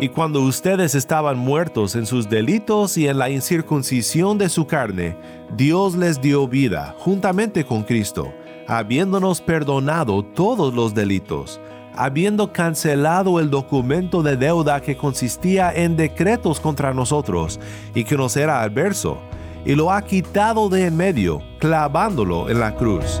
Y cuando ustedes estaban muertos en sus delitos y en la incircuncisión de su carne, Dios les dio vida juntamente con Cristo, habiéndonos perdonado todos los delitos, habiendo cancelado el documento de deuda que consistía en decretos contra nosotros y que nos era adverso, y lo ha quitado de en medio, clavándolo en la cruz.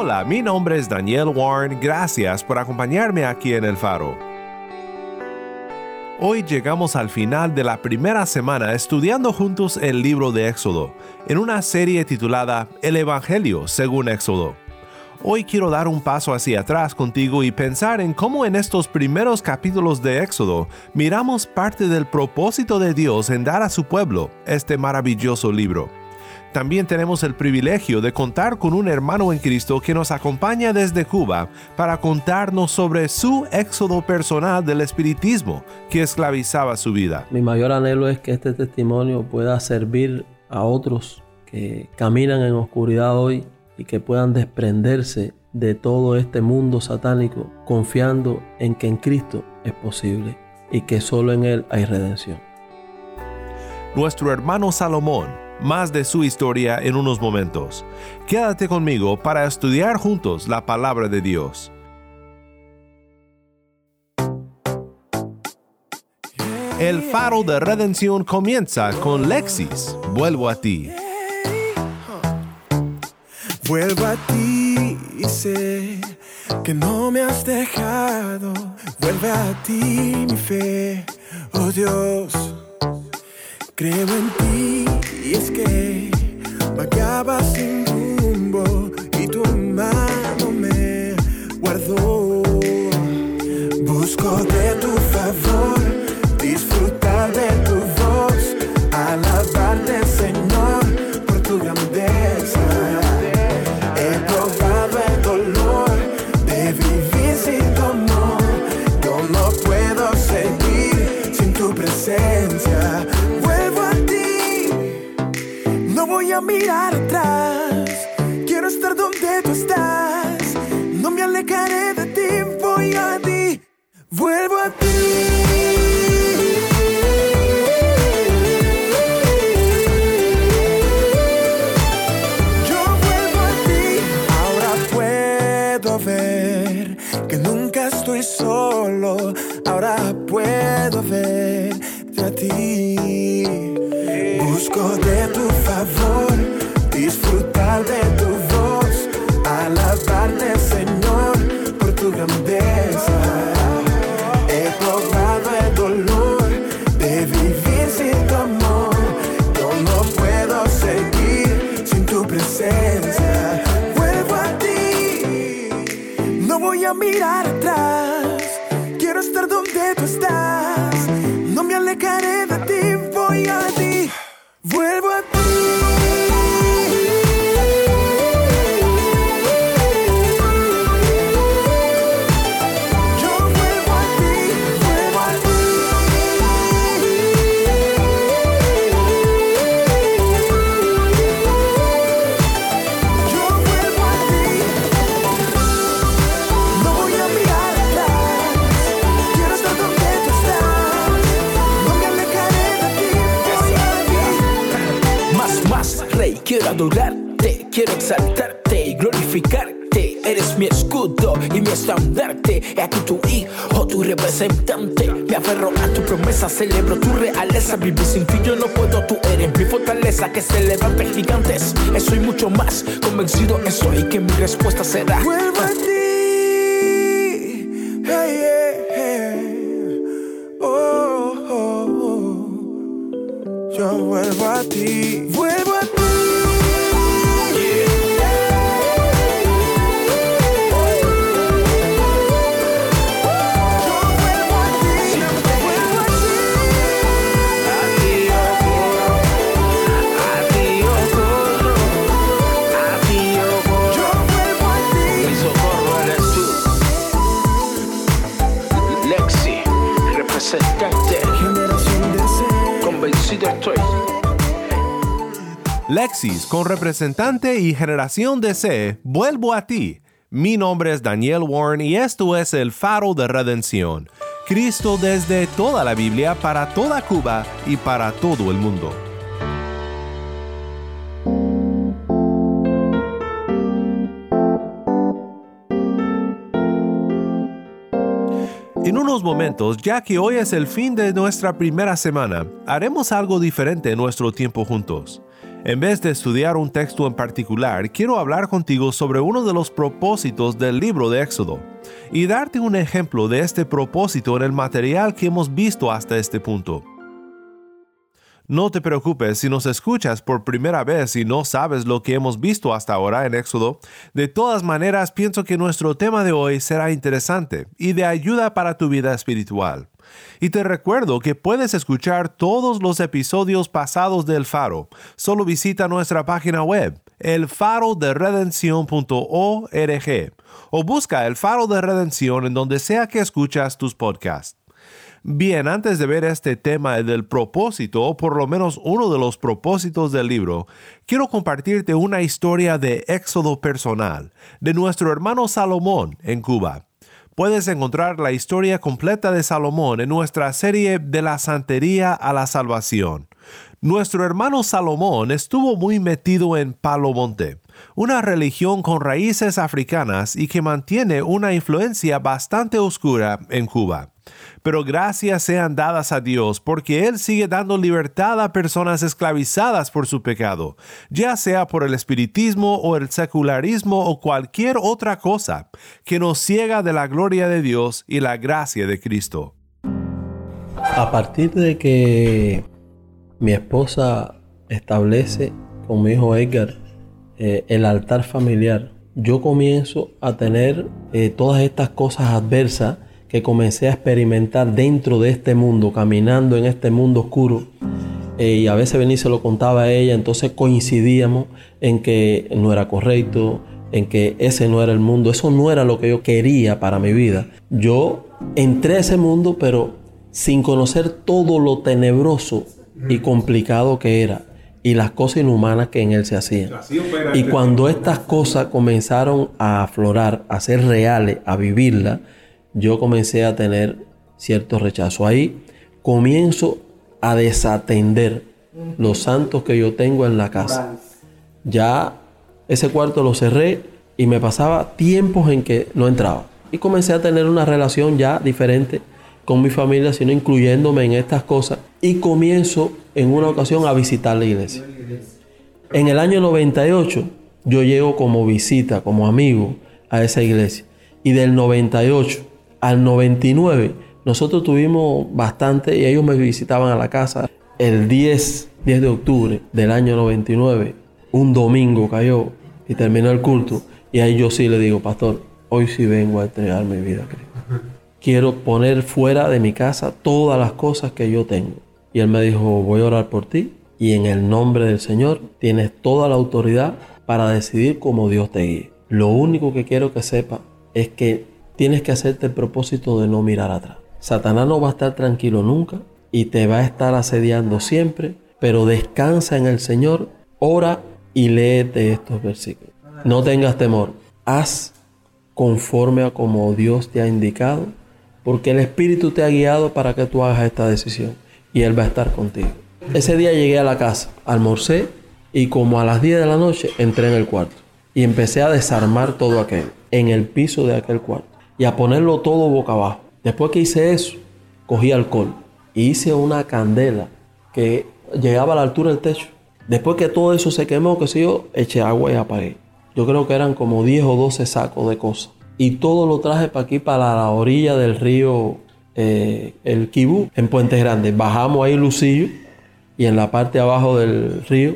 Hola, mi nombre es Daniel Warren, gracias por acompañarme aquí en El Faro. Hoy llegamos al final de la primera semana estudiando juntos el libro de Éxodo, en una serie titulada El Evangelio según Éxodo. Hoy quiero dar un paso hacia atrás contigo y pensar en cómo en estos primeros capítulos de Éxodo miramos parte del propósito de Dios en dar a su pueblo este maravilloso libro. También tenemos el privilegio de contar con un hermano en Cristo que nos acompaña desde Cuba para contarnos sobre su éxodo personal del espiritismo que esclavizaba su vida. Mi mayor anhelo es que este testimonio pueda servir a otros que caminan en oscuridad hoy y que puedan desprenderse de todo este mundo satánico confiando en que en Cristo es posible y que solo en Él hay redención. Nuestro hermano Salomón más de su historia en unos momentos. Quédate conmigo para estudiar juntos la palabra de Dios. El faro de redención comienza con Lexis. Vuelvo a ti. Vuelvo a ti y sé que no me has dejado. Vuelve a ti mi fe, oh Dios. Creo en ti y es que vagaba sin rumbo y tu Busco de tu favor, disfrutar de tu voz, quiero adorarte, quiero exaltarte y glorificarte. Eres mi escudo y mi estandarte. He aquí tu hijo, tu representante. Me aferro a tu promesa, celebro tu realeza. Vivir sin ti yo no puedo, tú eres mi fortaleza. Que se levante gigantes, soy mucho más. Convencido estoy que mi respuesta será. Vuelvo a ti. Hey, yeah. Oh, oh, oh. Yo vuelvo a ti Lexis, con representante y generación de C, vuelvo a ti. Mi nombre es Daniel Warren y esto es el faro de redención. Cristo desde toda la Biblia para toda Cuba y para todo el mundo. En unos momentos, ya que hoy es el fin de nuestra primera semana, haremos algo diferente en nuestro tiempo juntos. En vez de estudiar un texto en particular, quiero hablar contigo sobre uno de los propósitos del libro de Éxodo y darte un ejemplo de este propósito en el material que hemos visto hasta este punto. No te preocupes si nos escuchas por primera vez y no sabes lo que hemos visto hasta ahora en Éxodo. De todas maneras, pienso que nuestro tema de hoy será interesante y de ayuda para tu vida espiritual. Y te recuerdo que puedes escuchar todos los episodios pasados del Faro. Solo visita nuestra página web, elfaroderedención.org, o busca el Faro de Redención en donde sea que escuchas tus podcasts. Bien, antes de ver este tema del propósito, o por lo menos uno de los propósitos del libro, quiero compartirte una historia de éxodo personal de nuestro hermano Salomón en Cuba. Puedes encontrar la historia completa de Salomón en nuestra serie De la Santería a la Salvación. Nuestro hermano Salomón estuvo muy metido en Palo Monte, una religión con raíces africanas y que mantiene una influencia bastante oscura en Cuba. Pero gracias sean dadas a Dios porque Él sigue dando libertad a personas esclavizadas por su pecado, ya sea por el espiritismo o el secularismo o cualquier otra cosa que nos ciega de la gloria de Dios y la gracia de Cristo. A partir de que mi esposa establece con mi hijo Edgar eh, el altar familiar, yo comienzo a tener eh, todas estas cosas adversas que comencé a experimentar dentro de este mundo, caminando en este mundo oscuro. Eh, y a veces venía y se lo contaba a ella, entonces coincidíamos en que no era correcto, en que ese no era el mundo, eso no era lo que yo quería para mi vida. Yo entré a ese mundo, pero sin conocer todo lo tenebroso y complicado que era y las cosas inhumanas que en él se hacían. Y cuando estas cosas comenzaron a aflorar, a ser reales, a vivirlas, yo comencé a tener cierto rechazo. Ahí comienzo a desatender los santos que yo tengo en la casa. Ya ese cuarto lo cerré y me pasaba tiempos en que no entraba. Y comencé a tener una relación ya diferente con mi familia, sino incluyéndome en estas cosas. Y comienzo en una ocasión a visitar la iglesia. En el año 98 yo llego como visita, como amigo a esa iglesia. Y del 98 al 99 nosotros tuvimos bastante y ellos me visitaban a la casa. El 10, 10 de octubre del año 99, un domingo cayó y terminó el culto. Y ahí yo sí le digo, pastor, hoy sí vengo a entregar mi vida a Cristo. Quiero poner fuera de mi casa todas las cosas que yo tengo. Y él me dijo, voy a orar por ti y en el nombre del Señor tienes toda la autoridad para decidir cómo Dios te guíe. Lo único que quiero que sepa es que tienes que hacerte el propósito de no mirar atrás. Satanás no va a estar tranquilo nunca y te va a estar asediando siempre, pero descansa en el Señor, ora y léete estos versículos. No tengas temor, haz conforme a como Dios te ha indicado, porque el Espíritu te ha guiado para que tú hagas esta decisión y Él va a estar contigo. Ese día llegué a la casa, almorcé y como a las 10 de la noche entré en el cuarto y empecé a desarmar todo aquello en el piso de aquel cuarto y a ponerlo todo boca abajo. Después que hice eso, cogí alcohol y hice una candela que llegaba a la altura del techo. Después que todo eso se quemó, que sé yo, eché agua y apagué. Yo creo que eran como 10 o 12 sacos de cosas. Y todo lo traje para aquí, para la orilla del río, eh, el Kibú, en Puente Grande. Bajamos ahí Lucillo y en la parte abajo del río,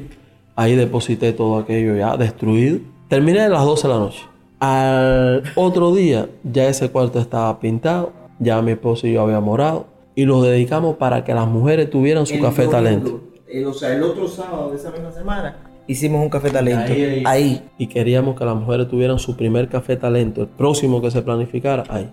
ahí deposité todo aquello ya destruido. Terminé a las 12 de la noche. Al otro día ya ese cuarto estaba pintado, ya mi esposo y yo habíamos morado y lo dedicamos para que las mujeres tuvieran su café talento. o sea, el otro sábado de esa misma semana hicimos un café talento ahí, Y queríamos que las mujeres tuvieran su primer café talento, el próximo que se planificara ahí.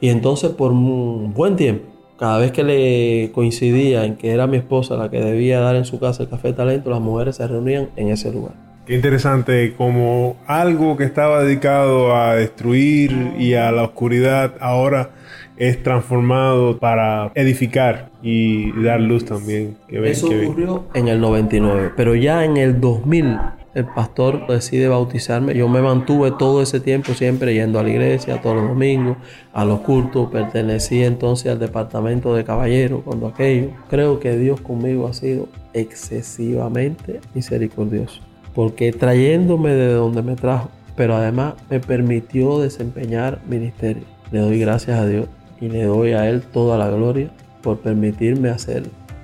Y entonces por un buen tiempo, cada vez que le coincidía en que era mi esposa la que debía dar en su casa el café talento, las mujeres se reunían en ese lugar. Qué interesante, como algo que estaba dedicado a destruir y a la oscuridad, ahora es transformado para edificar y dar luz también. Eso ocurrió en el 99, pero ya en el 2000 el pastor decide bautizarme. Yo me mantuve todo ese tiempo siempre yendo a la iglesia todos los domingos, a los cultos. Pertenecí entonces al departamento de caballeros cuando aquello. Creo que Dios conmigo ha sido excesivamente misericordioso, porque trayéndome de donde me trajo, pero además me permitió desempeñar ministerio. Le doy gracias a Dios y le doy a Él toda la gloria por permitirme hacer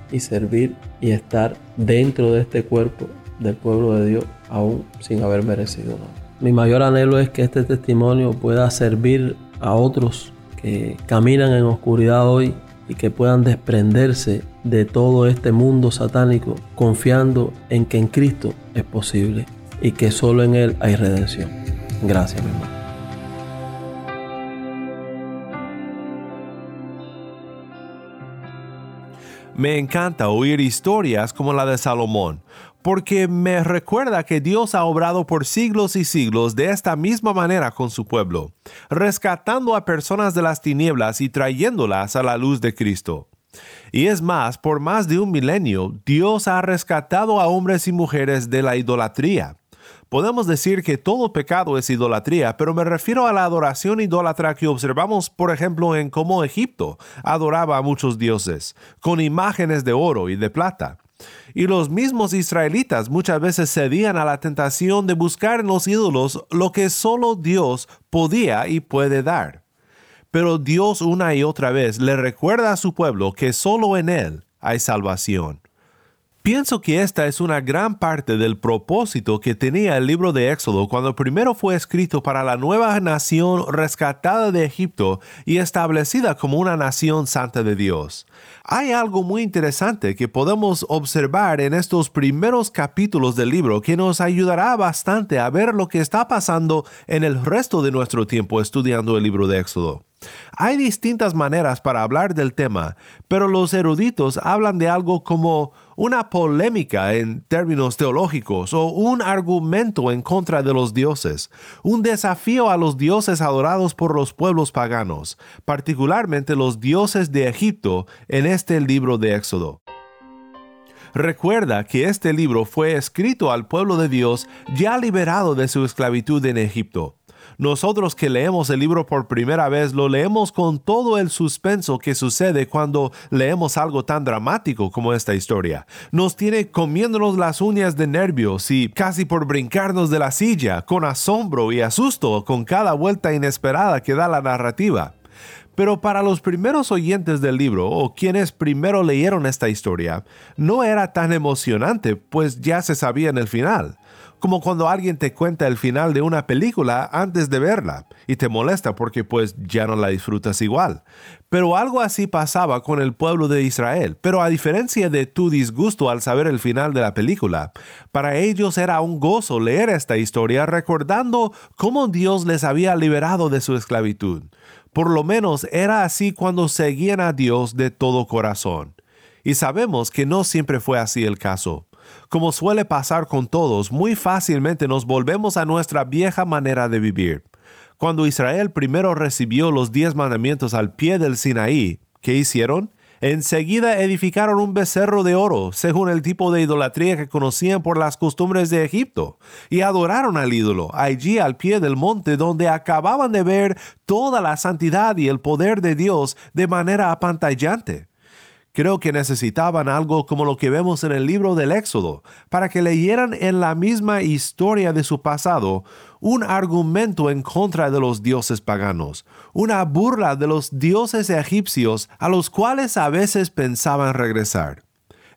y servir y estar dentro de este cuerpo del pueblo de Dios aún sin haber merecido nada. Mi mayor anhelo es que este testimonio pueda servir a otros que caminan en oscuridad hoy y que puedan desprenderse de todo este mundo satánico confiando en que en Cristo es posible y que solo en Él hay redención. Gracias, mi hermano. Me encanta oír historias como la de Salomón, porque me recuerda que Dios ha obrado por siglos y siglos de esta misma manera con su pueblo, rescatando a personas de las tinieblas y trayéndolas a la luz de Cristo. Y es más, por más de un milenio, Dios ha rescatado a hombres y mujeres de la idolatría Podemos decir que todo pecado es idolatría, pero me refiero a la adoración idólatra que observamos, por ejemplo, en cómo Egipto adoraba a muchos dioses, con imágenes de oro y de plata. Y los mismos israelitas muchas veces cedían a la tentación de buscar en los ídolos lo que solo Dios podía y puede dar. Pero Dios una y otra vez le recuerda a su pueblo que solo en Él hay salvación. Pienso que esta es una gran parte del propósito que tenía el libro de Éxodo cuando primero fue escrito para la nueva nación rescatada de Egipto y establecida como una nación santa de Dios. Hay algo muy interesante que podemos observar en estos primeros capítulos del libro que nos ayudará bastante a ver lo que está pasando en el resto de nuestro tiempo estudiando el libro de Éxodo. Hay distintas maneras para hablar del tema, pero los eruditos hablan de algo como una polémica en términos teológicos o un argumento en contra de los dioses, un desafío a los dioses adorados por los pueblos paganos, particularmente los dioses de Egipto en este libro de Éxodo. Recuerda que este libro fue escrito al pueblo de Dios ya liberado de su esclavitud en Egipto. Nosotros que leemos el libro por primera vez lo leemos con todo el suspenso que sucede cuando leemos algo tan dramático como esta historia. Nos tiene comiéndonos las uñas de nervios y casi por brincarnos de la silla, con asombro y asusto con cada vuelta inesperada que da la narrativa. Pero para los primeros oyentes del libro, o quienes primero leyeron esta historia, no era tan emocionante, pues ya se sabía en el final como cuando alguien te cuenta el final de una película antes de verla y te molesta porque pues ya no la disfrutas igual. Pero algo así pasaba con el pueblo de Israel. Pero a diferencia de tu disgusto al saber el final de la película, para ellos era un gozo leer esta historia recordando cómo Dios les había liberado de su esclavitud. Por lo menos era así cuando seguían a Dios de todo corazón. Y sabemos que no siempre fue así el caso. Como suele pasar con todos, muy fácilmente nos volvemos a nuestra vieja manera de vivir. Cuando Israel primero recibió los diez mandamientos al pie del Sinaí, ¿qué hicieron? Enseguida edificaron un becerro de oro, según el tipo de idolatría que conocían por las costumbres de Egipto, y adoraron al ídolo allí al pie del monte donde acababan de ver toda la santidad y el poder de Dios de manera apantallante. Creo que necesitaban algo como lo que vemos en el libro del Éxodo, para que leyeran en la misma historia de su pasado un argumento en contra de los dioses paganos, una burla de los dioses egipcios a los cuales a veces pensaban regresar.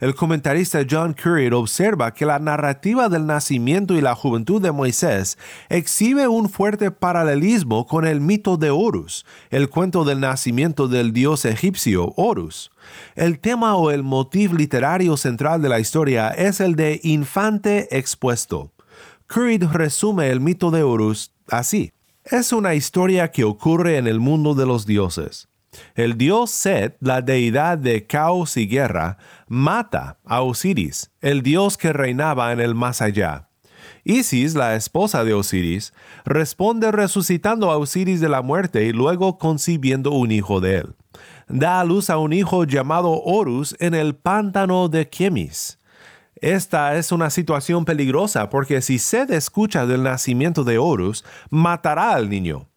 El comentarista John Curry observa que la narrativa del nacimiento y la juventud de Moisés exhibe un fuerte paralelismo con el mito de Horus, el cuento del nacimiento del dios egipcio Horus. El tema o el motivo literario central de la historia es el de infante expuesto. Curry resume el mito de Horus así. Es una historia que ocurre en el mundo de los dioses. El dios Set, la deidad de caos y guerra, mata a Osiris, el dios que reinaba en el más allá. Isis, la esposa de Osiris, responde resucitando a Osiris de la muerte y luego concibiendo un hijo de él. Da a luz a un hijo llamado Horus en el pántano de Chemis. Esta es una situación peligrosa porque si Set escucha del nacimiento de Horus, matará al niño.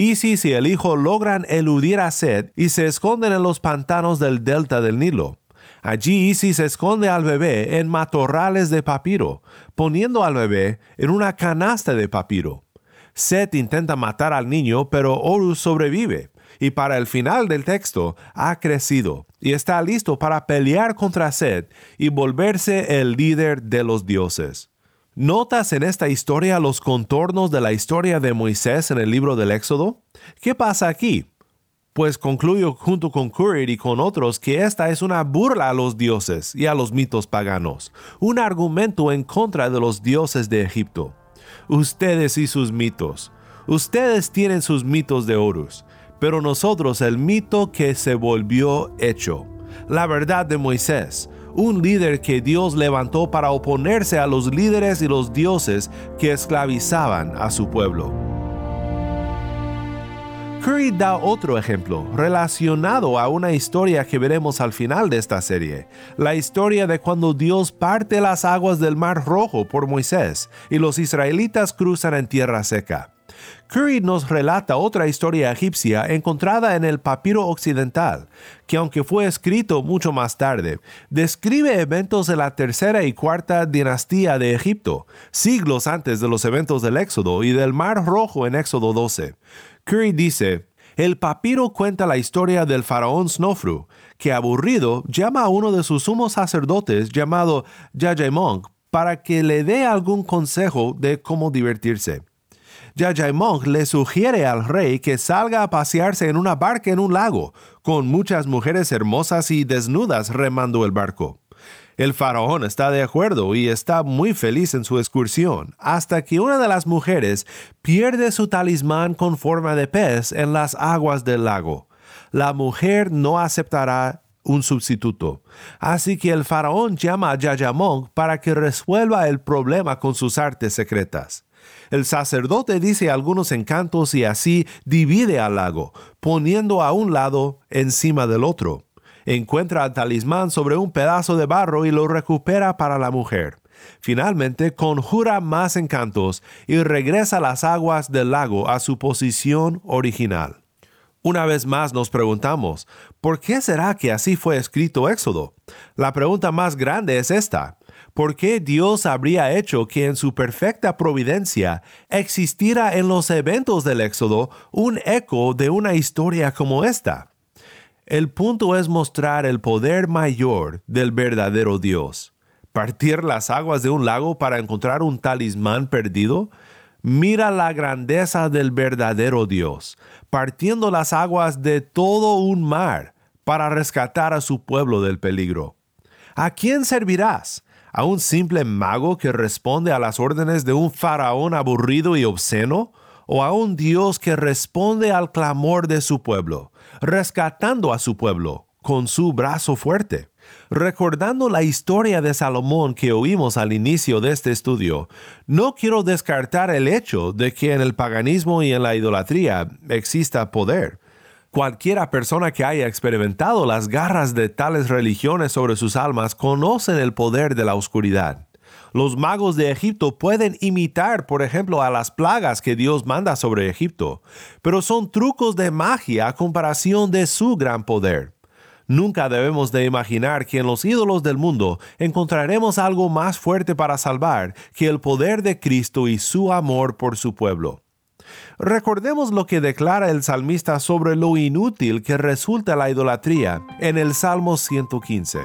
Isis y el hijo logran eludir a Sed y se esconden en los pantanos del delta del Nilo. Allí Isis esconde al bebé en matorrales de papiro, poniendo al bebé en una canasta de papiro. Set intenta matar al niño, pero Horus sobrevive, y para el final del texto ha crecido y está listo para pelear contra Set y volverse el líder de los dioses. ¿Notas en esta historia los contornos de la historia de Moisés en el libro del Éxodo? ¿Qué pasa aquí? Pues concluyo junto con Curry y con otros que esta es una burla a los dioses y a los mitos paganos, un argumento en contra de los dioses de Egipto. Ustedes y sus mitos. Ustedes tienen sus mitos de Horus, pero nosotros el mito que se volvió hecho, la verdad de Moisés, un líder que Dios levantó para oponerse a los líderes y los dioses que esclavizaban a su pueblo. Curry da otro ejemplo relacionado a una historia que veremos al final de esta serie, la historia de cuando Dios parte las aguas del Mar Rojo por Moisés y los israelitas cruzan en tierra seca. Curry nos relata otra historia egipcia encontrada en el papiro occidental, que aunque fue escrito mucho más tarde, describe eventos de la tercera y cuarta dinastía de Egipto, siglos antes de los eventos del Éxodo y del Mar Rojo en Éxodo 12. Curry dice, el papiro cuenta la historia del faraón Snofru, que aburrido llama a uno de sus sumos sacerdotes llamado Yajemong para que le dé algún consejo de cómo divertirse. Yajaimong le sugiere al rey que salga a pasearse en una barca en un lago, con muchas mujeres hermosas y desnudas remando el barco. El faraón está de acuerdo y está muy feliz en su excursión, hasta que una de las mujeres pierde su talismán con forma de pez en las aguas del lago. La mujer no aceptará un sustituto. Así que el faraón llama a Yayamong para que resuelva el problema con sus artes secretas. El sacerdote dice algunos encantos y así divide al lago, poniendo a un lado encima del otro. Encuentra el talismán sobre un pedazo de barro y lo recupera para la mujer. Finalmente conjura más encantos y regresa las aguas del lago a su posición original. Una vez más nos preguntamos, ¿por qué será que así fue escrito Éxodo? La pregunta más grande es esta. ¿Por qué Dios habría hecho que en su perfecta providencia existiera en los eventos del Éxodo un eco de una historia como esta? El punto es mostrar el poder mayor del verdadero Dios. ¿Partir las aguas de un lago para encontrar un talismán perdido? Mira la grandeza del verdadero Dios, partiendo las aguas de todo un mar para rescatar a su pueblo del peligro. ¿A quién servirás? A un simple mago que responde a las órdenes de un faraón aburrido y obsceno, o a un Dios que responde al clamor de su pueblo, rescatando a su pueblo con su brazo fuerte. Recordando la historia de Salomón que oímos al inicio de este estudio, no quiero descartar el hecho de que en el paganismo y en la idolatría exista poder. Cualquiera persona que haya experimentado las garras de tales religiones sobre sus almas conocen el poder de la oscuridad. Los magos de Egipto pueden imitar, por ejemplo, a las plagas que Dios manda sobre Egipto, pero son trucos de magia a comparación de su gran poder. Nunca debemos de imaginar que en los ídolos del mundo encontraremos algo más fuerte para salvar que el poder de Cristo y su amor por su pueblo. Recordemos lo que declara el salmista sobre lo inútil que resulta la idolatría en el Salmo 115.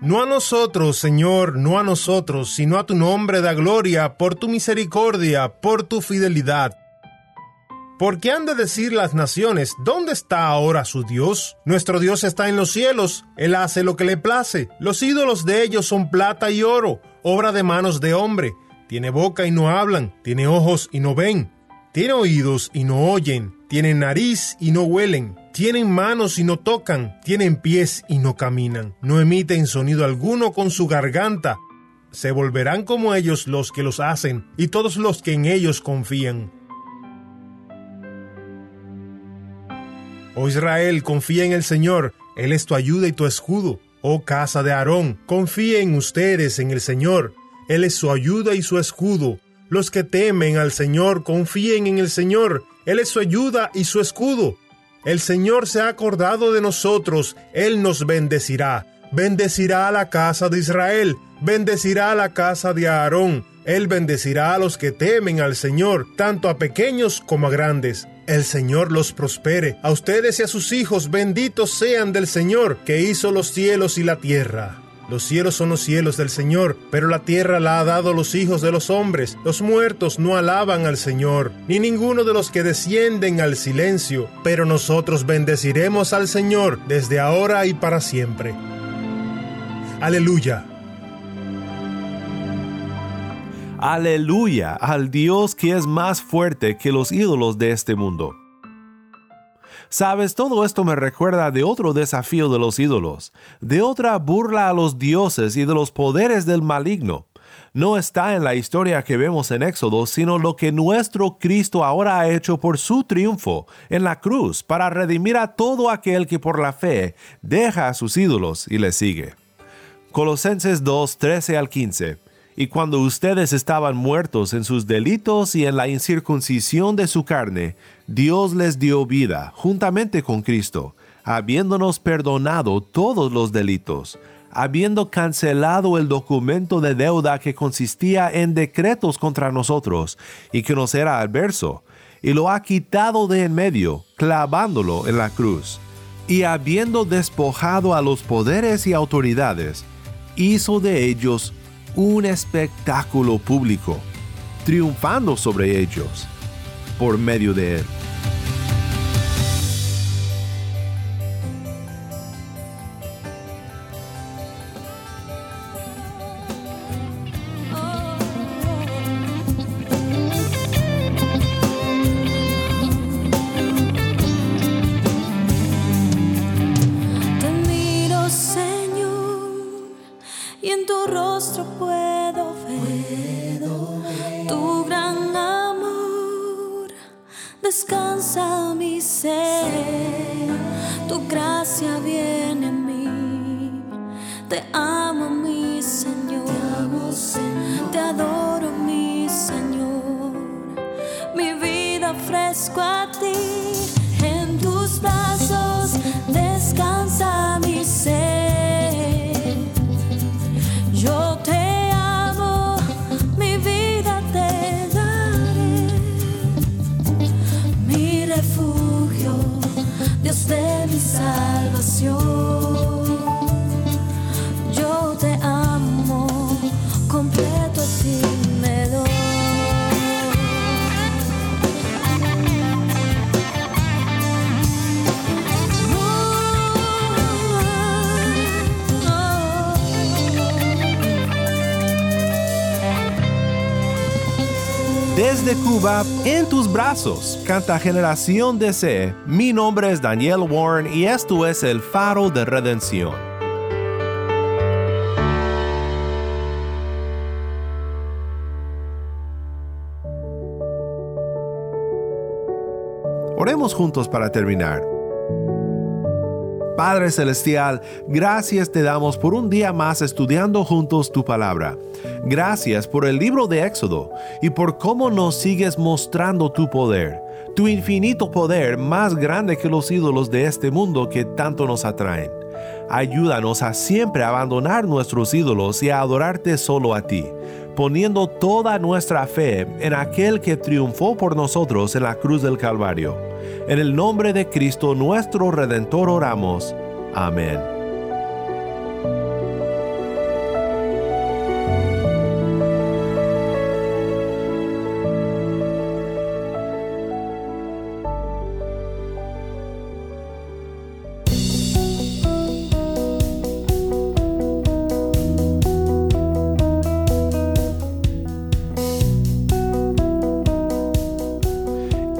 No a nosotros, Señor, no a nosotros, sino a tu nombre da gloria, por tu misericordia, por tu fidelidad. ¿Por qué han de decir las naciones, ¿dónde está ahora su Dios? Nuestro Dios está en los cielos, Él hace lo que le place. Los ídolos de ellos son plata y oro, obra de manos de hombre. Tiene boca y no hablan, tiene ojos y no ven, tiene oídos y no oyen, tienen nariz y no huelen, tienen manos y no tocan, tienen pies y no caminan, no emiten sonido alguno con su garganta. Se volverán como ellos los que los hacen y todos los que en ellos confían. Oh Israel, confía en el Señor, Él es tu ayuda y tu escudo. Oh casa de Aarón, confíen ustedes en el Señor, Él es su ayuda y su escudo. Los que temen al Señor confíen en el Señor, Él es su ayuda y su escudo. El Señor se ha acordado de nosotros, Él nos bendecirá. Bendecirá a la casa de Israel, bendecirá a la casa de Aarón. Él bendecirá a los que temen al Señor, tanto a pequeños como a grandes. El Señor los prospere. A ustedes y a sus hijos benditos sean del Señor, que hizo los cielos y la tierra. Los cielos son los cielos del Señor, pero la tierra la ha dado los hijos de los hombres. Los muertos no alaban al Señor, ni ninguno de los que descienden al silencio, pero nosotros bendeciremos al Señor desde ahora y para siempre. Aleluya. Aleluya al Dios que es más fuerte que los ídolos de este mundo. Sabes, todo esto me recuerda de otro desafío de los ídolos, de otra burla a los dioses y de los poderes del maligno. No está en la historia que vemos en Éxodo, sino lo que nuestro Cristo ahora ha hecho por su triunfo en la cruz para redimir a todo aquel que por la fe deja a sus ídolos y le sigue. Colosenses 2, 13 al 15 y cuando ustedes estaban muertos en sus delitos y en la incircuncisión de su carne, Dios les dio vida juntamente con Cristo, habiéndonos perdonado todos los delitos, habiendo cancelado el documento de deuda que consistía en decretos contra nosotros y que nos era adverso, y lo ha quitado de en medio, clavándolo en la cruz. Y habiendo despojado a los poderes y autoridades, hizo de ellos un espectáculo público, triunfando sobre ellos por medio de él. Desde Cuba, en tus brazos, canta Generación DC. Mi nombre es Daniel Warren y esto es el faro de redención. Oremos juntos para terminar. Padre Celestial, gracias te damos por un día más estudiando juntos tu palabra. Gracias por el libro de Éxodo y por cómo nos sigues mostrando tu poder, tu infinito poder más grande que los ídolos de este mundo que tanto nos atraen. Ayúdanos a siempre abandonar nuestros ídolos y a adorarte solo a ti, poniendo toda nuestra fe en aquel que triunfó por nosotros en la cruz del Calvario. En el nombre de Cristo nuestro Redentor oramos. Amén.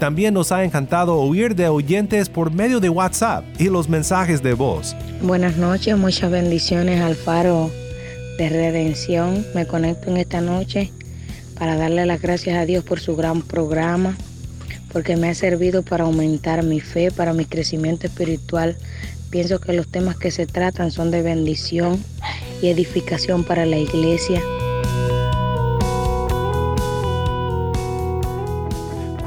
también nos ha encantado oír de oyentes por medio de WhatsApp y los mensajes de voz. Buenas noches, muchas bendiciones al faro de redención. Me conecto en esta noche para darle las gracias a Dios por su gran programa, porque me ha servido para aumentar mi fe, para mi crecimiento espiritual. Pienso que los temas que se tratan son de bendición y edificación para la iglesia.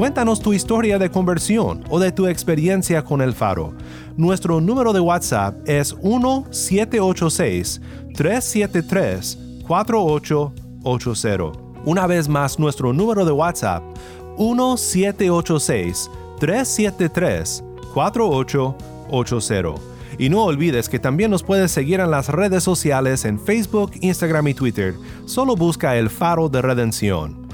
Cuéntanos tu historia de conversión o de tu experiencia con el faro. Nuestro número de WhatsApp es 1-786-373-4880. Una vez más, nuestro número de WhatsApp 1-786-373-4880. Y no olvides que también nos puedes seguir en las redes sociales en Facebook, Instagram y Twitter. Solo busca el faro de redención.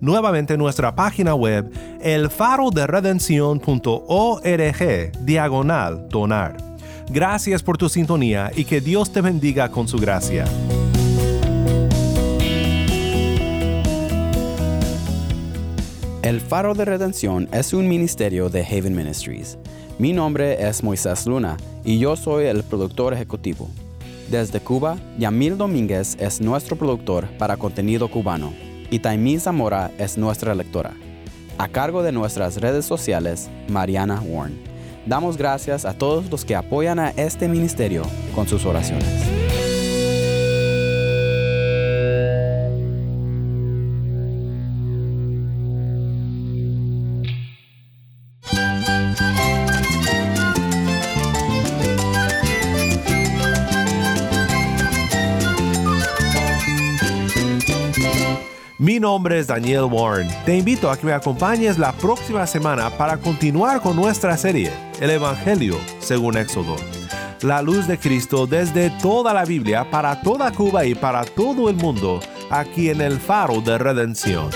nuevamente nuestra página web elfaroderedencion.org diagonal donar. Gracias por tu sintonía y que Dios te bendiga con su gracia. El Faro de Redención es un ministerio de Haven Ministries. Mi nombre es Moisés Luna y yo soy el productor ejecutivo. Desde Cuba, Yamil Domínguez es nuestro productor para contenido cubano y Taimí Zamora es nuestra lectora. A cargo de nuestras redes sociales, Mariana Warren. Damos gracias a todos los que apoyan a este ministerio con sus oraciones. Mi nombre es Daniel Warren. Te invito a que me acompañes la próxima semana para continuar con nuestra serie, El Evangelio según Éxodo. La luz de Cristo desde toda la Biblia para toda Cuba y para todo el mundo, aquí en el faro de redención.